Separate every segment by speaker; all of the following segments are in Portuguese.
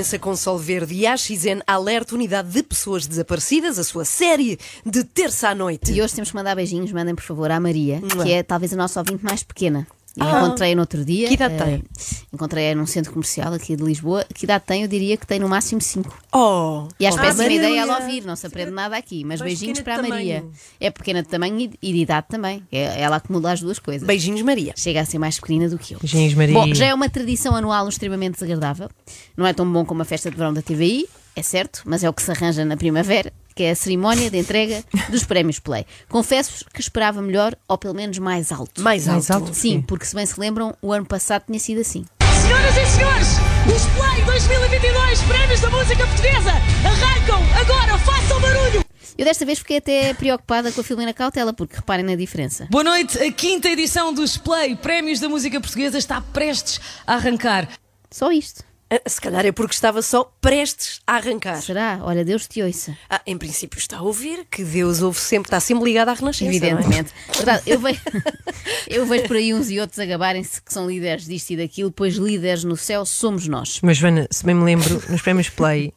Speaker 1: imprensa com Sol Verde e AXN alerta unidade de pessoas desaparecidas, a sua série de terça à noite.
Speaker 2: E hoje temos que mandar beijinhos, mandem por favor à Maria, que é talvez a nossa ouvinte mais pequena.
Speaker 1: Ah.
Speaker 2: encontrei-a no outro dia.
Speaker 1: Que idade
Speaker 2: eh,
Speaker 1: tem?
Speaker 2: Encontrei-a num centro comercial aqui de Lisboa. Que idade tem? Eu diria que tem no máximo 5.
Speaker 1: Oh,
Speaker 2: E acho
Speaker 1: oh,
Speaker 2: péssima
Speaker 1: Maria.
Speaker 2: ideia ela ouvir, não se aprende nada aqui. Mas beijinhos para a Maria.
Speaker 1: tamanho.
Speaker 2: É pequena de tamanho e e de idade também. É- Ela acumula as duas coisas.
Speaker 1: Beijinhos, Maria.
Speaker 2: Chega a ser mais pequenina do que eu.
Speaker 3: Beijinhos, Maria.
Speaker 2: Bom, já é uma tradição anual extremamente desagradável. Não é tão bom como a festa de verão da TVI, é certo, mas é o que se arranja na primavera, que é a cerimónia de entrega dos prémios Play. Confesso-vos que esperava melhor, ou pelo menos mais alto.
Speaker 1: Mais alto.
Speaker 3: Mais alto?
Speaker 2: Sim, porque se bem se lembram, o ano passado tinha sido assim.
Speaker 4: Senhoras e senhores, os Play 2022 Prémios da Música Portuguesa arrancam agora, façam barulho!
Speaker 2: Eu desta vez fiquei até preocupada com a Filomena Cautela, porque reparem na diferença.
Speaker 5: Boa noite, a quinta edição dos Play Prémios da Música Portuguesa está prestes a arrancar.
Speaker 2: Só isto.
Speaker 1: Ah, Se calhar é porque estava só prestes a arrancar.
Speaker 2: Será? Olha, Deus te ouça.
Speaker 1: Ah, em princípio está a ouvir que Deus ouve sempre, está sempre ligado à Renascença. não é?
Speaker 2: Evidentemente. Verdade, eu, vejo, eu vejo por aí uns e outros a gabarem-se que são líderes disto e daquilo, pois líderes no céu somos nós.
Speaker 3: Mas, Joana, se bem me lembro, nos prémios Play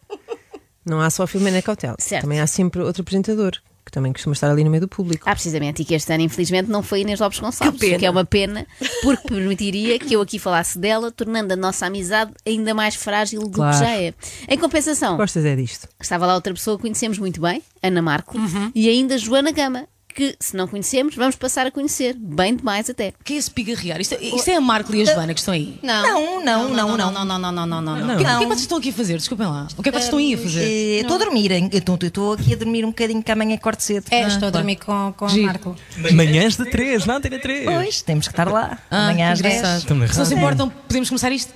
Speaker 3: não há só a Filomena Cautela.
Speaker 2: Certo.
Speaker 3: Também há sempre outro apresentador, também costuma estar ali no meio do público.
Speaker 2: Ah, precisamente, e que este ano, infelizmente, não foi Inês Lopes Gonçalves,
Speaker 1: Que pena.
Speaker 2: é uma pena, porque permitiria que eu aqui falasse dela, tornando a nossa amizade ainda mais frágil do
Speaker 3: Claro.
Speaker 2: que já é. Em compensação,
Speaker 3: Gostas é disto?
Speaker 2: estava lá outra pessoa que conhecemos muito bem, Ana Marco,
Speaker 1: Uhum.
Speaker 2: e ainda Joana Gama, que, se não conhecemos, vamos passar a conhecer, bem demais até.
Speaker 5: Que é esse pigarrear? Isto, isto é a Marco e a Joana que estão aí.
Speaker 6: Não, não, não, não, não, não, não, não, não, não, não,
Speaker 5: O que, o que é que vocês estão aqui a fazer? Desculpem lá. O que é que vocês estão aí a fazer?
Speaker 6: Eh, Estou a dormir, hein? Então, eu estou aqui a dormir um bocadinho que amanhã corte cedo.
Speaker 7: É, estou a dormir com, com o
Speaker 5: Giro.
Speaker 7: Marco.
Speaker 8: Manhãs de 3, na Antena 3.
Speaker 6: Pois, temos que estar lá.
Speaker 5: Ah,
Speaker 6: amanhã
Speaker 5: que
Speaker 6: às 10.
Speaker 5: engraçado.
Speaker 8: Também
Speaker 5: Se não se importam, podemos começar isto?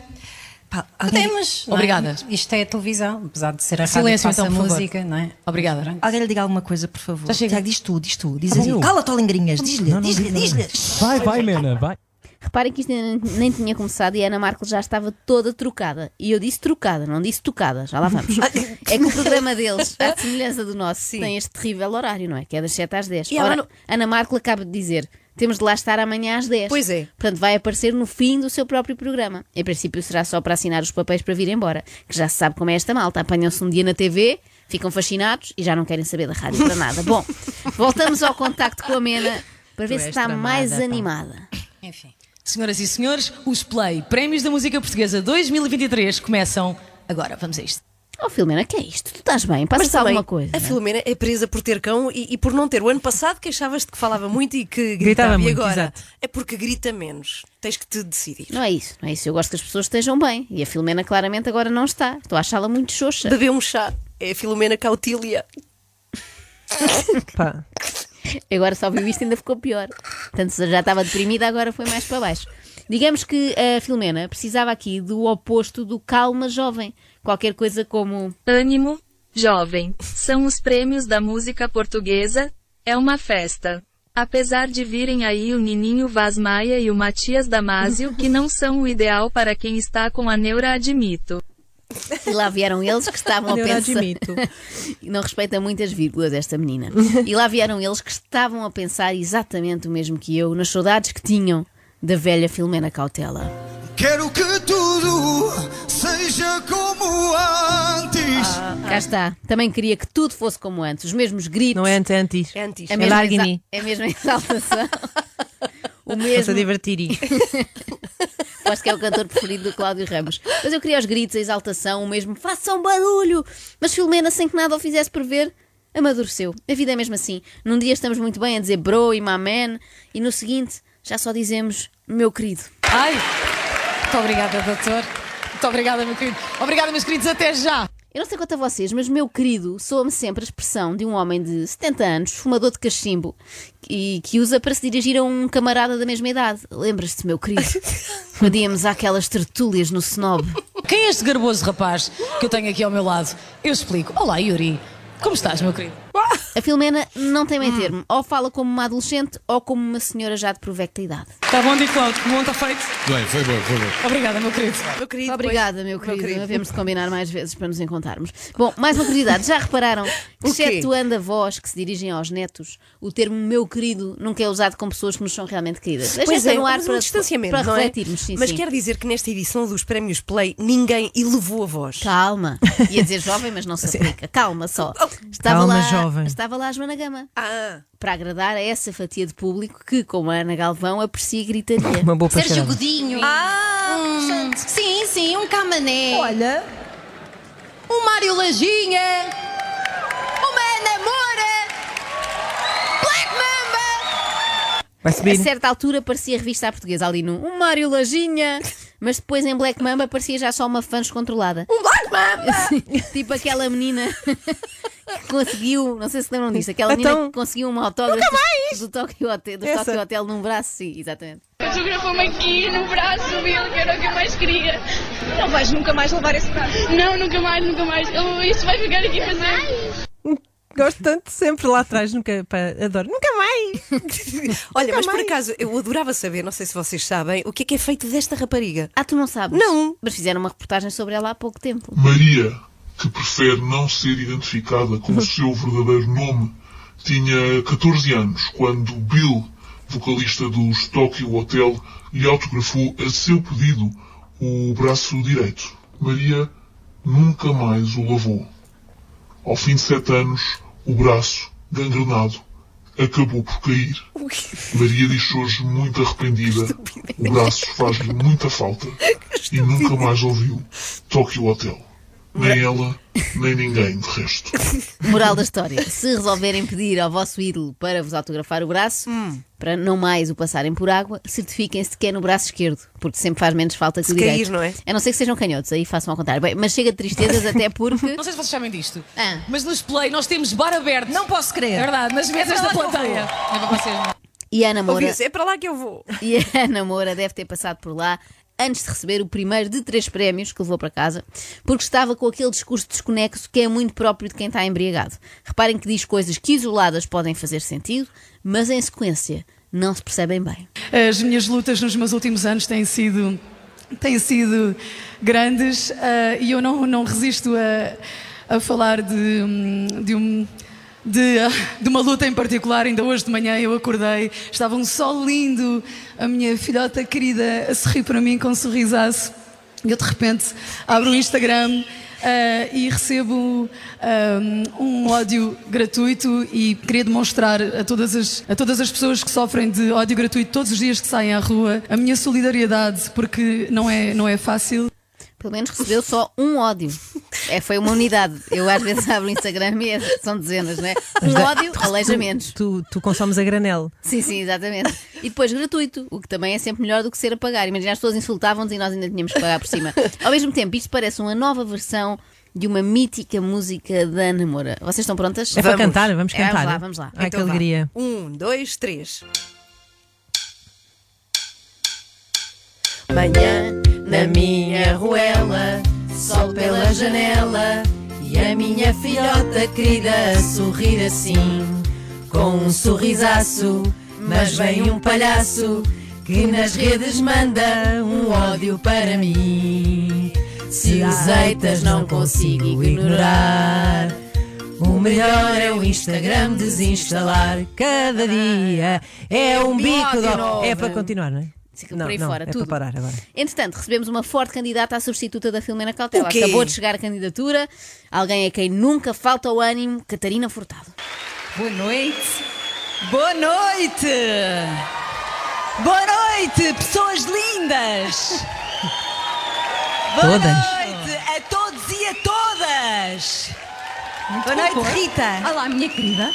Speaker 6: Pá, alguém,
Speaker 7: Podemos. é?
Speaker 5: Obrigada.
Speaker 7: Isto é televisão, apesar de ser a rádio
Speaker 5: Silêncio,
Speaker 7: passa
Speaker 5: então,
Speaker 7: música, não é?
Speaker 5: Obrigada.
Speaker 6: alguém lhe diga alguma coisa, por favor.
Speaker 5: Já chega.
Speaker 6: Tiago, diz tu, diz tu. Diz
Speaker 8: Ah,
Speaker 6: assim. Cala-te, ó lingrinhas. Diz-lhe, diz-lhe, diz-lhe.
Speaker 8: Vai, vai, Mena, vai.
Speaker 2: Reparem que isto nem, nem tinha começado e a Ana Marco já estava toda trocada. E eu disse trocada, não disse tocada, já lá vamos. é que o programa deles, à semelhança do nosso, tem este terrível horário, não é? Que é das 7 às 10.
Speaker 1: E ela
Speaker 2: Ora,
Speaker 1: não-
Speaker 2: Ana Marco acaba de dizer. Temos de lá estar amanhã às 10.
Speaker 1: Pois é.
Speaker 2: Portanto, vai aparecer no fim do seu próprio programa. Em princípio, será só para assinar os papéis para vir embora. Que já se sabe como é esta malta. Apanham-se um dia na TV, ficam fascinados e já não querem saber da rádio para nada. Bom, voltamos ao contacto com a Mena para ver
Speaker 3: Tu
Speaker 2: se está
Speaker 3: tramada,
Speaker 2: mais
Speaker 3: pá.
Speaker 2: animada.
Speaker 7: Enfim.
Speaker 5: Senhoras e senhores, os Play Prémios da Música Portuguesa 2023 começam agora. Vamos a isto.
Speaker 2: Oh, Filomena, que é isto? Tu estás bem?
Speaker 1: Mas
Speaker 2: Passa-se
Speaker 1: também,
Speaker 2: alguma coisa?
Speaker 1: a Filomena é presa por ter cão e, e por não ter. O ano passado queixavas-te que falava muito e que
Speaker 3: Gritava
Speaker 1: gritava. e
Speaker 3: muito,
Speaker 1: agora
Speaker 3: exato.
Speaker 1: é porque grita menos. Tens que te decidir.
Speaker 2: Não é isso, não é isso. Eu gosto que as pessoas estejam bem. E a Filomena claramente agora não está. Estou a achá-la muito xoxa.
Speaker 1: Bebeu um chá. É a Filomena Cautília.
Speaker 3: Pá,
Speaker 2: Agora só viu isto e ainda ficou pior. Portanto, se já estava deprimida, agora foi mais para baixo. Digamos que a Filomena precisava aqui do oposto do calma jovem. Qualquer coisa como.
Speaker 9: Ânimo, jovem, são os prêmios da música portuguesa, é uma festa. Apesar de virem aí o Nininho Vaz Maia e o Matias Damasio, que não são o ideal para quem está com a neura, admito.
Speaker 2: E lá vieram eles que estavam a pensar.
Speaker 3: admito.
Speaker 2: E não respeita muitas vírgulas esta menina. E lá vieram eles que estavam a pensar exatamente o mesmo que eu, nas saudades que tinham da velha Filomena Cautela.
Speaker 10: Quero que tudo seja como antes.
Speaker 2: Cá está. Também queria que tudo fosse como antes. Os mesmos gritos.
Speaker 3: não é antes, é antes.
Speaker 1: É antes.
Speaker 2: a
Speaker 3: É
Speaker 2: mesma
Speaker 3: largue-me.
Speaker 2: exa- É a mesma exaltação. o mesmo.
Speaker 3: a divertir.
Speaker 2: Acho que é o cantor preferido do Cláudio Ramos. Mas eu queria os gritos, a exaltação, o mesmo façam barulho. Mas Filomena, sem que nada o fizesse prever, amadureceu. A vida é mesmo assim. Num dia estamos muito bem a dizer bro e my man, e no seguinte já só dizemos meu querido.
Speaker 5: Ai! Muito obrigada, doutor. Muito obrigada, meu querido. Obrigada, meus queridos. Até já!
Speaker 2: Eu não sei quanto a vocês, mas meu querido soa-me sempre a expressão de um homem de 70 anos, fumador de cachimbo, e que usa para se dirigir a um camarada da mesma idade. Lembras-te, meu querido? Quando íamos àquelas tertúlias no snob.
Speaker 5: Quem é este garboso rapaz que eu tenho aqui ao meu lado? Eu explico. Olá, Yuri. Como estás, meu querido?
Speaker 2: A Filomena não tem meio termo. Ou fala como uma adolescente ou como uma senhora já de provecta idade.
Speaker 5: Está bom, Di Cláudio? Bom, está feito?
Speaker 11: Bem, foi bom, foi bom.
Speaker 5: Obrigada, meu querido.
Speaker 1: Meu querido,
Speaker 2: Obrigada, meu querido. Havemos de combinar mais vezes para nos encontrarmos. Bom, mais uma curiosidade. Já repararam que, excetuando avós que se dirigem aos netos, o termo meu querido nunca é usado com pessoas que nos são realmente queridas.
Speaker 1: Pois é,
Speaker 2: no ar
Speaker 1: mas
Speaker 2: para,
Speaker 1: um distanciamento,
Speaker 2: para
Speaker 1: não é?
Speaker 2: refletirmos. Sim,
Speaker 1: mas
Speaker 2: sim.
Speaker 1: quer dizer que nesta edição dos Prémios Play ninguém elevou a voz.
Speaker 2: Calma. Ia dizer jovem, mas não se aplica. Calma só. Estava
Speaker 3: Calma,
Speaker 2: lá,
Speaker 3: jovem.
Speaker 2: Estava lá a Joana Gama.
Speaker 1: Ah,
Speaker 2: Para agradar a essa fatia de público que, como a Ana Galvão, aprecia gritaria.
Speaker 3: Uma boa
Speaker 7: Sérgio. Godinho.
Speaker 1: Ah,
Speaker 7: Hum, sim, sim, um camané.
Speaker 3: Olha,
Speaker 7: Um Mário Lajinha. Uma Ana Moura. Black Mamba.
Speaker 3: vai
Speaker 2: A
Speaker 3: subir.
Speaker 2: certa altura parecia revista à portuguesa ali no um Mário Lajinha, mas depois em Black Mamba parecia já só uma fã descontrolada. Um Black Mamba! tipo aquela menina que conseguiu, não sei se lembram disso, aquela menina
Speaker 3: Então,
Speaker 2: que conseguiu um autógrafo do Tokyo Hotel, do
Speaker 3: Essa.
Speaker 2: Tokyo Hotel num braço, sim, exatamente.
Speaker 12: Fotografou-me aqui no braço dele, que era o que eu mais queria. Não vais nunca mais levar esse braço? Não, nunca mais, nunca mais. Ele, isso vai ficar aqui para sempre.
Speaker 3: Gosto tanto, sempre lá atrás, nunca. pá, adoro. Nunca mais!
Speaker 1: olha, mas por acaso eu adorava saber, não sei se vocês sabem, o que é que é feito desta rapariga.
Speaker 2: Ah, tu não sabes?
Speaker 1: Não.
Speaker 2: Mas fizeram uma reportagem sobre ela há pouco tempo.
Speaker 13: Maria, que prefere não ser identificada com o seu verdadeiro nome, tinha 14 anos quando Bill, vocalista dos Tokyo Hotel, lhe autografou a seu pedido o braço direito. Maria nunca mais o lavou. Ao fim de sete anos, o braço, gangrenado, acabou por cair. Maria diz hoje muito arrependida. O braço faz-lhe muita falta e nunca mais ouviu Tokyo Hotel. Nem ela, nem ninguém de resto.
Speaker 2: Moral da história: se resolverem pedir ao vosso ídolo para vos autografar o braço,
Speaker 1: Hum.
Speaker 2: para não mais o passarem por água, certifiquem-se que é no braço esquerdo, porque sempre faz menos falta que
Speaker 1: Se
Speaker 2: o
Speaker 1: cair,
Speaker 2: direito.
Speaker 1: não é?
Speaker 2: A não ser que sejam canhotos, aí façam ao contrário. Bem, mas chega de tristezas até porque.
Speaker 5: Não sei se vocês sabem disto,
Speaker 2: Ah.
Speaker 5: mas nos Play nós temos bar aberto.
Speaker 6: Não posso
Speaker 5: É
Speaker 6: crer.
Speaker 5: verdade, nas mesas da plateia. É para vocês. não.
Speaker 2: E a Ana Moura,
Speaker 1: Ouviu-se, é para lá que eu vou.
Speaker 2: e a Ana Moura deve ter passado por lá antes de receber o primeiro de três prémios que levou para casa, porque estava com aquele discurso desconexo que é muito próprio de quem está embriagado. Reparem que diz coisas que isoladas podem fazer sentido, mas em sequência não se percebem bem.
Speaker 5: As minhas lutas nos meus últimos anos têm sido, têm sido grandes ah, e eu não, não resisto a, a falar de, hum, de, um, de, de uma luta em particular. Ainda hoje de manhã eu acordei, estava um sol lindo, a minha filhota querida a sorrir para mim com um sorrisaço. E eu de repente abro o Instagram ah, e recebo ah, um ódio gratuito e queria demonstrar a todas, as, a todas as pessoas que sofrem de ódio gratuito todos os dias que saem à rua a minha solidariedade, porque não é, não é fácil.
Speaker 2: Pelo menos recebeu só um ódio. É, foi uma unidade. Eu às vezes abro o Instagram e é- são dezenas, não é? Um ódio, aleijamentos.
Speaker 3: Tu, tu consomes a granel.
Speaker 2: Sim, sim, exatamente. E depois gratuito, o que também é sempre melhor do que ser a pagar. Imagina, as pessoas insultavam-nos e nós ainda tínhamos que pagar por cima. Ao mesmo tempo, isto parece uma nova versão de uma mítica música da Ana Moura. Vocês estão prontas?
Speaker 3: É para cantar, vamos
Speaker 2: É,
Speaker 3: cantar.
Speaker 2: vamos lá, vamos lá.
Speaker 3: Ai, que
Speaker 1: Então vá.
Speaker 3: alegria.
Speaker 1: Um, dois, três. Manhã na minha ruela, sol pela janela e a minha filhota querida a sorrir assim, com um sorrisaço. Mas vem um palhaço que nas redes manda um ódio para mim. Se os haters não consigo ignorar. O melhor é o Instagram desinstalar cada dia. É um bico de... É para continuar, não é? Não,
Speaker 2: por aí
Speaker 1: não,
Speaker 2: fora,
Speaker 1: é
Speaker 2: tudo.
Speaker 1: para parar agora.
Speaker 2: Entretanto, recebemos uma forte candidata à substituta da Filomena Cautela. Acabou de chegar a candidatura. Alguém a quem nunca falta o ânimo, Catarina Furtado.
Speaker 14: Boa noite. Boa noite. Boa noite, pessoas lindas. Boa
Speaker 1: Todas.
Speaker 14: noite a todos e a todas. Boa noite, Rita.
Speaker 7: Olá, minha querida.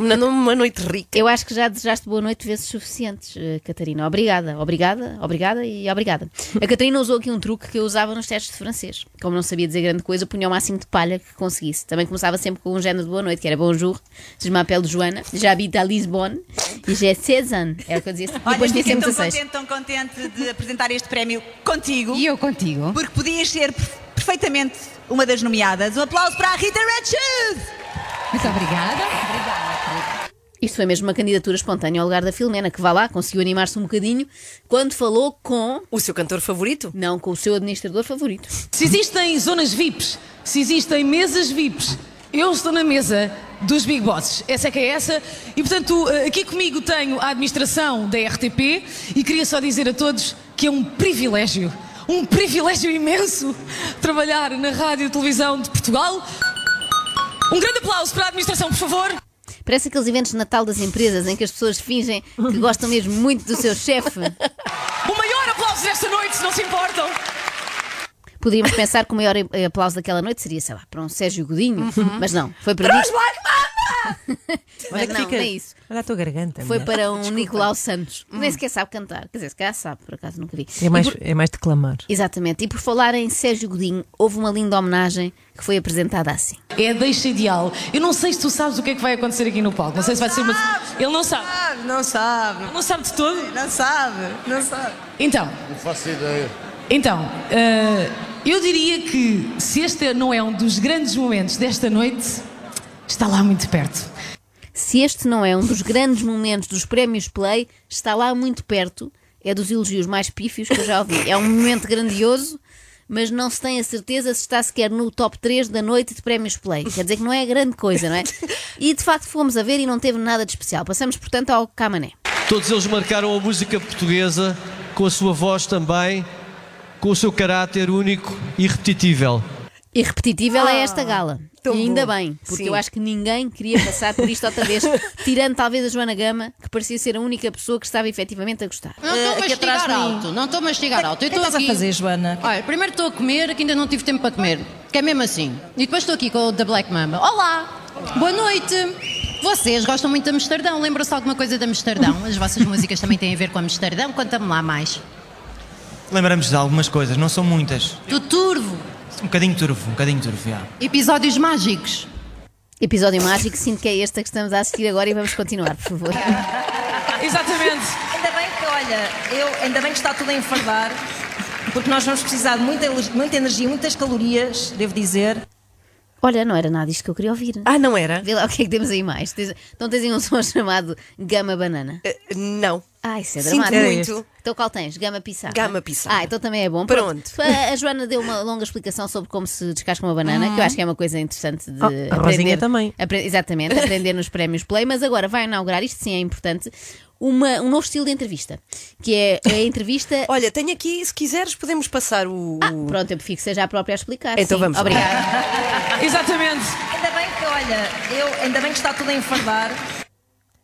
Speaker 1: Uma, uma noite rica.
Speaker 2: Eu acho que já desejaste boa noite vezes suficientes, eh, Catarina. Obrigada, obrigada, obrigada e obrigada. A Catarina usou aqui um truque que eu usava nos testes de francês. Como não sabia dizer grande coisa, punha o máximo de palha que conseguisse. Também começava sempre com um género de boa noite, que era bonjour, je m'appelle Joana, j'habite à Lisbonne e j'ai 16 ans. Era o que eu dizia. E
Speaker 14: Olha,
Speaker 2: depois tinha sempre
Speaker 14: tão
Speaker 2: 16.
Speaker 14: contente, tão contente de apresentar este prémio contigo.
Speaker 7: E eu contigo.
Speaker 14: Porque podias ser per- perfeitamente uma das nomeadas. Um aplauso para a Rita Red Shoes.
Speaker 7: Muito obrigada.
Speaker 2: Isto foi mesmo uma candidatura espontânea ao lugar da Filomena, que vá lá, conseguiu animar-se um bocadinho quando falou com.
Speaker 3: O seu cantor favorito?
Speaker 2: Não, com o seu administrador favorito.
Speaker 5: Se existem zonas VIPs, se existem mesas VIPs, eu estou na mesa dos Big Bosses. Essa é que é essa. E portanto, eh, aqui comigo tenho a administração da RTP e queria só dizer a todos que é um privilégio, um privilégio imenso trabalhar na Rádio e Televisão de Portugal. Um grande aplauso para a administração, por favor.
Speaker 2: Parece aqueles eventos de Natal das empresas em que as pessoas fingem que gostam mesmo muito do seu chefe.
Speaker 5: O maior aplauso desta noite, se não se importam.
Speaker 2: Poderíamos pensar que o maior aplauso daquela noite seria, sei lá, para um Sérgio Godinho, mas não, foi para
Speaker 5: Para
Speaker 2: mim. Mas não,
Speaker 3: fica-
Speaker 2: não é isso.
Speaker 3: Olha a tua garganta.
Speaker 2: Foi
Speaker 3: mulher.
Speaker 2: para um Nicolau Santos, que nem sequer sabe cantar. Quer dizer, se calhar sabe, por acaso nunca vi.
Speaker 3: É mais,
Speaker 2: por-
Speaker 3: é mais declamar.
Speaker 2: Exatamente. E por falar em Sérgio Godinho, houve uma linda homenagem que foi apresentada assim.
Speaker 5: É a deixa ideal. Eu não sei se tu sabes o que é que vai acontecer aqui no palco. Não sei se vai ser uma. Ele não sabe.
Speaker 3: Não sabe.
Speaker 5: Ele não sabe de todo.
Speaker 3: Não sabe. Não sabe.
Speaker 5: Então,
Speaker 10: Não faço ideia.
Speaker 5: então, eh, eu diria que se este não é um dos grandes momentos desta noite, está lá muito perto.
Speaker 2: Se este não é um dos grandes momentos dos prémios Play, está lá muito perto. É dos elogios mais pífios que eu já ouvi. É um momento grandioso, mas não se tem a certeza se está sequer no top 3 da noite de prémios Play. Quer dizer que não é grande coisa, não é? E de facto fomos a ver e não teve nada de especial. Passamos, portanto, ao Camané.
Speaker 11: Todos eles marcaram a música portuguesa com a sua voz também, com o seu caráter único e repetitível.
Speaker 2: E repetitível é esta gala.
Speaker 3: Tão
Speaker 2: E ainda
Speaker 3: bom.
Speaker 2: bem, porque
Speaker 3: Sim.
Speaker 2: eu acho que ninguém queria passar por isto outra vez, tirando talvez a Joana Gama, que parecia ser a única pessoa que estava efetivamente a gostar.
Speaker 7: Não estou a
Speaker 6: aqui atrás
Speaker 7: mastigar alto, não estou a mastigar alto.
Speaker 6: O que é estás a
Speaker 7: aqui.
Speaker 6: fazer, Joana?
Speaker 7: Olha, primeiro estou a comer, que ainda não tive tempo para comer. Que é mesmo assim. E depois estou aqui com o da Black Mamba. Olá! Boa noite! Vocês gostam muito de Amsterdão? Lembram-se de alguma coisa de Amsterdão? As vossas músicas também têm a ver com Amsterdão? Conta-me lá mais.
Speaker 15: Lembramos de algumas coisas, não são muitas.
Speaker 7: Do Turvo.
Speaker 15: Um bocadinho turvo, um bocadinho turvo, já.
Speaker 7: Episódios mágicos.
Speaker 2: Episódio mágico, sinto que é este que estamos a assistir agora e vamos continuar, por favor.
Speaker 5: Exatamente.
Speaker 6: Ainda bem que, olha, eu, ainda bem que está tudo a enfardar, porque nós vamos precisar de muita, muita energia, muitas calorias, devo dizer.
Speaker 2: Olha, não era nada isto que eu queria ouvir.
Speaker 3: Ah, não era?
Speaker 2: Vê lá o que é que temos aí mais. Tens- Então tens aí um som chamado Gama Banana.
Speaker 3: não.
Speaker 2: Ah, isso é
Speaker 3: Sinto
Speaker 2: dramático.
Speaker 3: muito.
Speaker 2: Então qual tens? Gama Pissarra.
Speaker 3: Gama Pissarra.
Speaker 2: Ah, então também é bom.
Speaker 3: Pronto.
Speaker 2: A, a Joana deu uma longa explicação sobre como se descasca uma banana, que eu acho que é uma coisa interessante de
Speaker 3: Oh, a
Speaker 2: aprender.
Speaker 3: Rosinha também.
Speaker 2: apre- exatamente, aprender nos prémios Play, mas agora vai inaugurar, isto sim é importante, uma- um novo estilo de entrevista, que é a entrevista...
Speaker 3: Olha, tenho aqui, se quiseres, podemos passar o.
Speaker 2: Ah, pronto, eu prefiro que seja a própria a explicar.
Speaker 3: Então
Speaker 2: sim.
Speaker 3: vamos lá.
Speaker 2: Obrigada.
Speaker 5: Exatamente.
Speaker 6: Ainda bem que, olha, eu, ainda bem que está tudo a enfardar.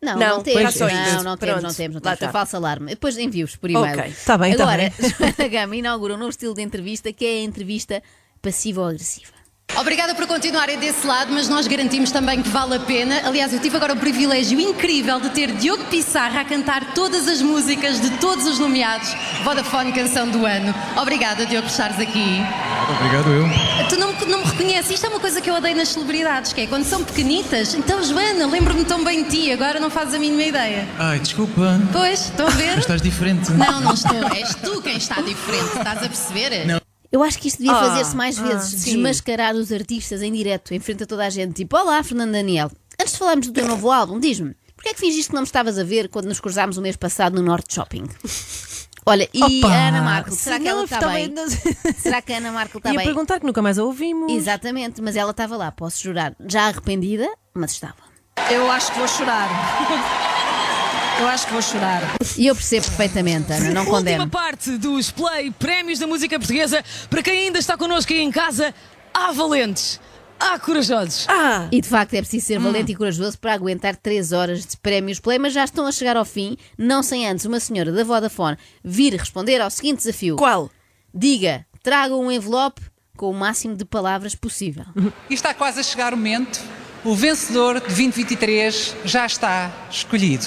Speaker 2: Não,
Speaker 3: Não,
Speaker 2: não, temos,
Speaker 3: só
Speaker 2: não,
Speaker 3: isto.
Speaker 2: não temos,
Speaker 3: Pronto,
Speaker 2: não temos, não temos. Foi
Speaker 3: está.
Speaker 2: falso alarme. Depois envio-vos por e-mail.
Speaker 3: Ok, tá bem, tá
Speaker 2: Agora,
Speaker 3: bem.
Speaker 2: Joana Gama inaugura um novo estilo de entrevista que é a entrevista passivo-agressiva.
Speaker 7: Obrigada por continuarem desse lado, mas nós garantimos também que vale a pena. Aliás, eu tive agora o privilégio incrível de ter Diogo Pissarra a cantar todas as músicas de todos os nomeados Vodafone Canção do Ano. Obrigada, Diogo, por estares aqui.
Speaker 8: Obrigado, eu.
Speaker 7: Tu não, me- não me reconheces? Isto é uma coisa que eu odeio nas celebridades, que é quando são pequenitas. Então, Joana, lembro-me tão bem de ti, agora não fazes a mínima ideia.
Speaker 15: Ai, desculpa.
Speaker 7: Pois, estão a ver?
Speaker 15: Mas estás diferente.
Speaker 7: Não, não estou. És tu quem está diferente, estás a perceber?
Speaker 15: Não.
Speaker 2: Eu acho que isto devia
Speaker 3: Ah,
Speaker 2: fazer-se mais
Speaker 3: ah,
Speaker 2: vezes,
Speaker 3: sim.
Speaker 2: desmascarar os artistas em direto, em frente a toda a gente. Tipo, olá, Fernando Daniel. Antes de falarmos do teu novo álbum, diz-me, porquê é que fingiste que não me estavas a ver quando nos cruzámos o mês passado no Norte Shopping? Olha, e
Speaker 3: Opa,
Speaker 2: a Ana Marco, será
Speaker 3: se
Speaker 2: que ela está
Speaker 3: estava-
Speaker 2: bem? Será que a Ana Marco está
Speaker 3: Ia
Speaker 2: bem?
Speaker 3: perguntar que nunca mais a ouvimos.
Speaker 2: Exatamente, mas ela estava lá, posso jurar. Já arrependida, mas estava.
Speaker 6: Eu acho que vou chorar. Eu acho que vou chorar.
Speaker 2: E eu percebo perfeitamente, Ana, não
Speaker 5: Última
Speaker 2: condeno.
Speaker 5: parte dos Play Prémios da Música Portuguesa. Para quem ainda está connosco aí em casa, há valentes, há corajosos.
Speaker 3: Ah!
Speaker 2: E de facto é preciso ser valente e corajoso para aguentar 3 horas de prémios Play, mas já estão a chegar ao fim, não sem antes uma senhora da Vodafone vir responder ao seguinte desafio.
Speaker 3: Qual?
Speaker 2: Diga, traga um envelope com o máximo de palavras possível.
Speaker 16: E está quase a chegar o momento. O vencedor de 2023 já está escolhido.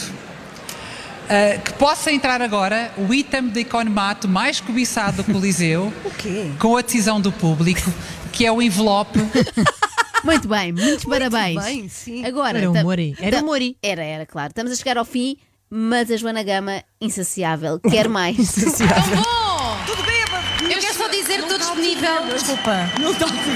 Speaker 16: Uh, que possa entrar agora o item de economato mais cobiçado do Coliseu,
Speaker 3: O quê?
Speaker 16: com a decisão do público, que é o envelope.
Speaker 2: Muito bem, muitos parabéns.
Speaker 3: bem, sim.
Speaker 2: Agora,
Speaker 3: Era o
Speaker 2: tam-
Speaker 3: Mori. Era o Mori.
Speaker 2: Era, era, claro. Estamos a chegar ao fim, mas a Joana Gama, insaciável, quer mais.
Speaker 7: Bom, tudo bêbado. Eu quero só dizer que tu disponível.
Speaker 17: Desculpa.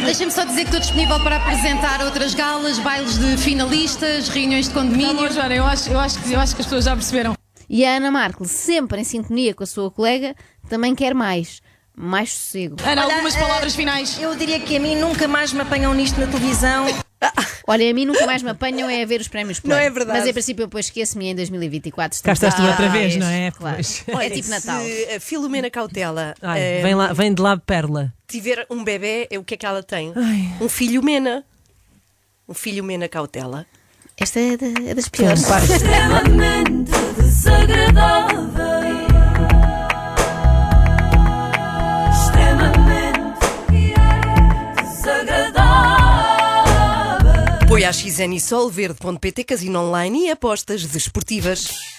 Speaker 7: Deixa-me só dizer que estou disponível para apresentar outras galas, bailes de finalistas, reuniões de condomínio.
Speaker 5: Não, Joana, eu acho, eu, acho que, eu acho que as pessoas já perceberam.
Speaker 2: E a Ana Markel, sempre em sintonia com a sua colega, também quer mais. Mais sossego.
Speaker 5: Ana,
Speaker 6: Olha,
Speaker 5: algumas
Speaker 6: eh,
Speaker 5: palavras finais.
Speaker 6: Eu diria que a mim nunca mais me apanham nisto na televisão.
Speaker 2: Olha, a mim nunca mais me apanham é a ver os prémios Play.
Speaker 3: Não é verdade.
Speaker 2: Mas em princípio eu depois esqueço-me em 2024.
Speaker 3: Cá estás tu outra vez, não é?
Speaker 2: Claro.
Speaker 3: Pois.
Speaker 2: é tipo Natal.
Speaker 1: Se a Filomena Cautela
Speaker 3: Ai,
Speaker 1: eh,
Speaker 3: vem, lá, vem de lá Perla.
Speaker 1: tiver um bebê, é o que é que ela tem?
Speaker 3: Ai.
Speaker 1: Um filho Mena. Um filho Mena Cautela.
Speaker 2: Esta é, da- é das piores.
Speaker 18: Extremamente.
Speaker 1: Apoia a XN e Sol, verde.pt, casino online e apostas desportivas.